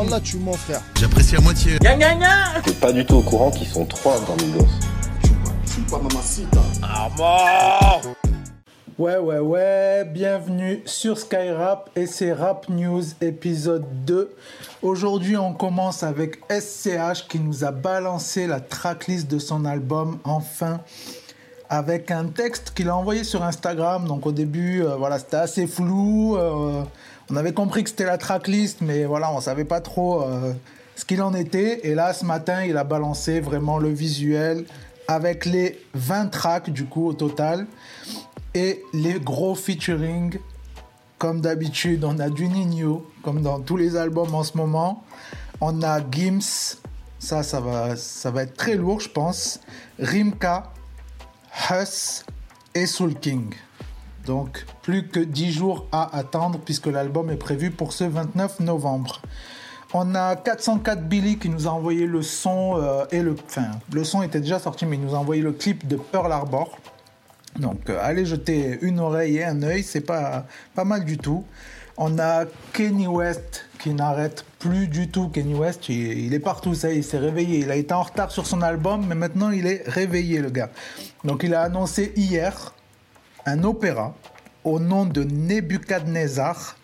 Wallah, tu mens, frère. J'apprécie à moitié. Gna gna gna T'es pas du tout au courant qu'ils sont trois dans Migos. Ouais, ouais, ouais, bienvenue sur Skyrap et c'est Rap News épisode 2. Aujourd'hui, on commence avec SCH qui nous a balancé la tracklist de son album enfin avec un texte qu'il a envoyé sur Instagram. Donc au début, euh, voilà, c'était assez flou. euh, on avait compris que c'était la tracklist, mais voilà, on savait pas trop euh, ce qu'il en était. Et là, ce matin, il a balancé vraiment le visuel avec les 20 tracks du coup au total et les gros featuring. Comme d'habitude, on a du Nino, comme dans tous les albums en ce moment. On a Gims, ça, ça va, ça va être très lourd, je pense. Rimka, Huss et Soul King. Donc, plus que 10 jours à attendre puisque l'album est prévu pour ce 29 novembre. On a 404 Billy qui nous a envoyé le son euh, et le. Enfin, le son était déjà sorti, mais il nous a envoyé le clip de Pearl Harbor. Donc, euh, allez jeter une oreille et un œil, c'est pas, pas mal du tout. On a Kenny West qui n'arrête plus du tout. Kenny West, il, est partout, ça il s'est réveillé. Il a été en retard sur son album, mais maintenant il est réveillé, le gars. Donc, il a annoncé hier un opéra au nom de Nebuchadnezzar.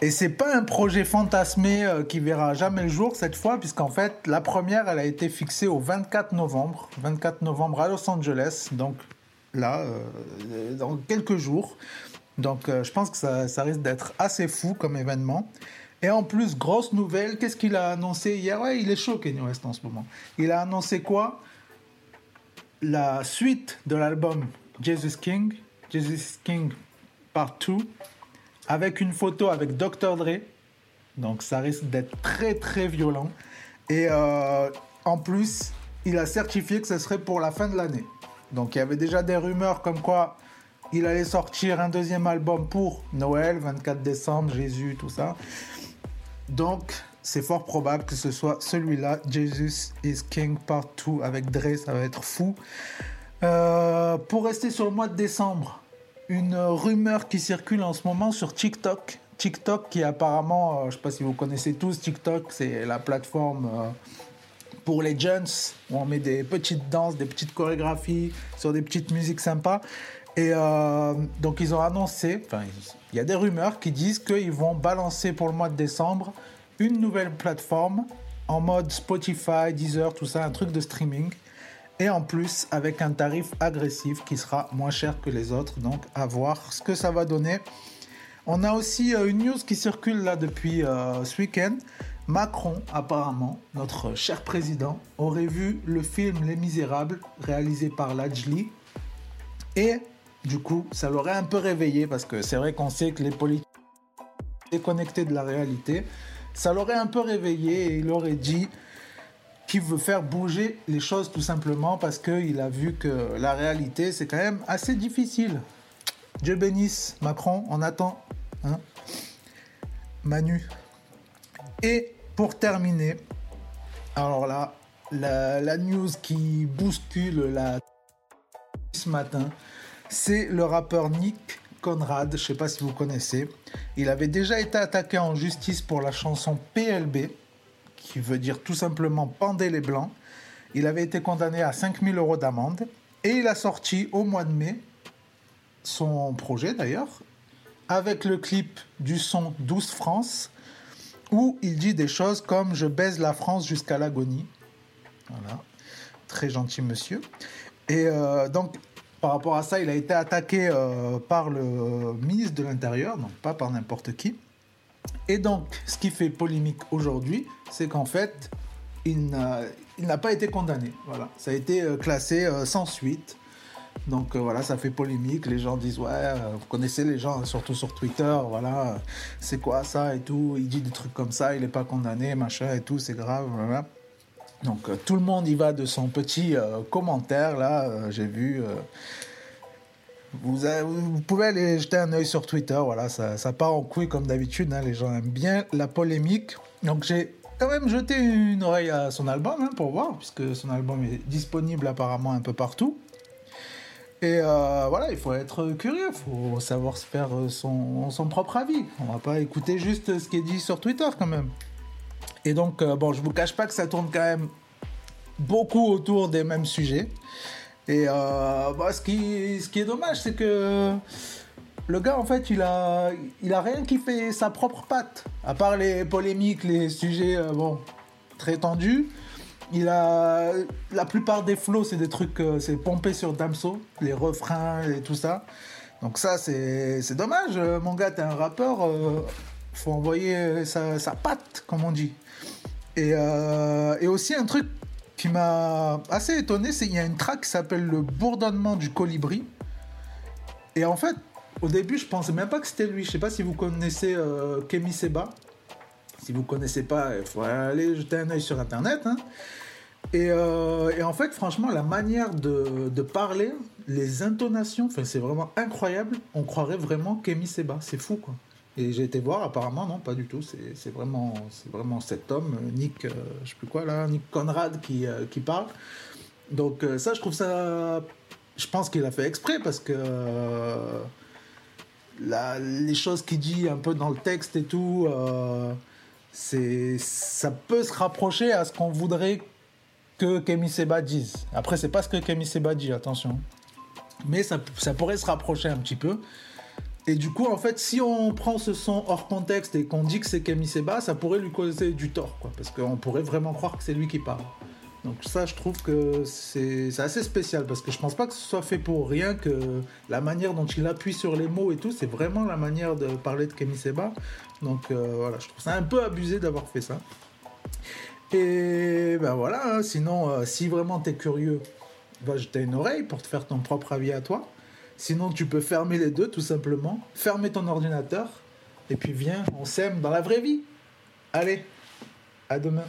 Et c'est pas un projet fantasmé euh, qui verra jamais le jour cette fois, puisqu'en fait, la première, elle a été fixée au 24 novembre. 24 novembre à Los Angeles. Donc, là, euh, dans quelques jours. Donc, euh, je pense que ça, risque d'être assez fou comme événement. Et en plus, grosse nouvelle, qu'est-ce qu'il a annoncé hier? Ouais, il est chaud, Kanye West, en ce moment. Il a annoncé quoi? La suite de l'album Jesus King, Jesus King Part 2, avec une photo avec Dr. Dre. Donc, ça risque d'être très, très violent. Et euh, en plus, il a certifié que ce serait pour la fin de l'année. Donc il y avait déjà des rumeurs comme quoi il allait sortir un deuxième album pour Noël, 24 décembre, Jésus, tout ça. Donc c'est fort probable que ce soit celui-là, Jesus is King Part 2 avec Dre, ça va être fou. Euh, pour rester sur le mois de décembre, une rumeur qui circule en ce moment sur TikTok. TikTok qui apparemment, euh, je ne sais pas si vous connaissez tous, TikTok c'est la plateforme... euh, pour les jeunes, où on met des petites danses, des petites chorégraphies sur des petites musiques sympas. Et euh, donc ils ont annoncé, enfin il y a des rumeurs qui disent qu'ils vont balancer pour le mois de décembre une nouvelle plateforme en mode Spotify, Deezer, tout ça, un truc de streaming. Et en plus avec un tarif agressif qui sera moins cher que les autres. Donc à voir ce que ça va donner. On a aussi euh, une news qui circule là depuis euh, ce week-end. Macron, apparemment, notre cher président, aurait vu le film Les Misérables, réalisé par Lajli. Et du coup, ça l'aurait un peu réveillé, parce que c'est vrai qu'on sait que les politiques sont déconnectés de la réalité. Ça l'aurait un peu réveillé et il aurait dit qu'il veut faire bouger les choses tout simplement parce qu'il a vu que la réalité, c'est quand même assez difficile. Dieu bénisse Macron, on attend. Hein Manu. Et pour terminer, alors là, la, news qui bouscule la ce matin, c'est le rappeur Nick Conrad, je ne sais pas si vous connaissez. Il avait déjà été attaqué en justice pour la chanson PLB, qui veut dire tout simplement Pendez les Blancs. Il avait été condamné à 5000 euros d'amende et il a sorti au mois de mai son projet d'ailleurs, avec le clip du son 12 France, où il dit des choses comme Je baise la France jusqu'à l'agonie. Voilà, très gentil monsieur. Et euh, donc, par rapport à ça, il a été attaqué euh, par le ministre de l'Intérieur, donc pas par n'importe qui. Et donc, ce qui fait polémique aujourd'hui, c'est qu'en fait, il n'a pas été condamné. Voilà, ça a été euh, classé sans suite. Donc euh, voilà, ça fait polémique. Les gens disent ouais, euh, vous connaissez les gens, surtout sur Twitter, voilà, euh, c'est quoi ça et tout. Il dit des trucs comme ça, il n'est pas condamné, machin et tout, c'est grave. Voilà. Donc tout le monde y va de son petit commentaire là. J'ai vu. vous, pouvez aller jeter un œil sur Twitter, voilà, ça, ça part en couille comme d'habitude. hein, les gens aiment bien la polémique. Donc j'ai quand même jeté une oreille à son album hein, pour voir, puisque son album est disponible apparemment un peu partout. Et euh, voilà, il faut être curieux, il faut savoir se faire euh, son, son propre avis. On va pas écouter juste ce qui est dit sur Twitter quand même. Et donc, euh, bon, je vous cache pas que ça tourne quand même beaucoup autour des mêmes sujets. Et bah, ce, qui, ce qui est dommage, c'est que le gars, en fait, il a, il a rien qui fait sa propre patte. À part les polémiques, les sujets, bon, très tendus. Il a la plupart des flows, c'est des trucs, euh, c'est pompé sur Damso, les refrains et tout ça. Donc ça, c'est dommage. Euh, Mon gars, t'es un rappeur, euh, faut envoyer sa, sa patte, comme on dit. Et, euh, et aussi un truc qui m'a assez étonné, c'est qu'il y a une track qui s'appelle le bourdonnement du colibri. Et en fait, au début, je pensais même pas que c'était lui. Je sais pas si vous connaissez Kemi Seba. Si vous connaissez pas, il faut aller jeter un œil sur internet. hein. Et, euh, et en fait, franchement, la manière de, parler, les intonations, c'est vraiment incroyable. On croirait vraiment Kemi Seba. C'est fou, quoi. Et j'ai été voir, apparemment, non, pas du tout. C'est vraiment, vraiment cet homme, Nick, euh, je sais plus quoi là, Nick Conrad, qui, euh, qui parle. Donc, ça, je trouve ça. Je pense qu'il a fait exprès parce que. les choses qu'il dit un peu dans le texte et tout, c'est, ça peut se rapprocher à ce qu'on voudrait que Kemi Seba dise. Après, c'est pas ce que Kemi Seba dit, attention. Mais ça, ça pourrait se rapprocher un petit peu. Et du coup, en fait, si on prend ce son hors contexte et qu'on dit que c'est Kemi Seba, ça pourrait lui causer du tort, quoi. Parce qu'on pourrait vraiment croire que c'est lui qui parle. Donc ça, je trouve que c'est assez spécial parce que je pense pas que ce soit fait pour rien, que la manière dont il appuie sur les mots et tout, c'est vraiment la manière de parler de Kemi Seba. Donc euh, voilà, je trouve ça un peu abusé d'avoir fait ça. Et ben voilà, hein, sinon, euh, si vraiment t'es curieux, va jeter une oreille pour te faire ton propre avis à toi. Sinon, tu peux fermer les deux tout simplement, fermer ton ordinateur, et puis viens, on s'aime dans la vraie vie. Allez, à demain.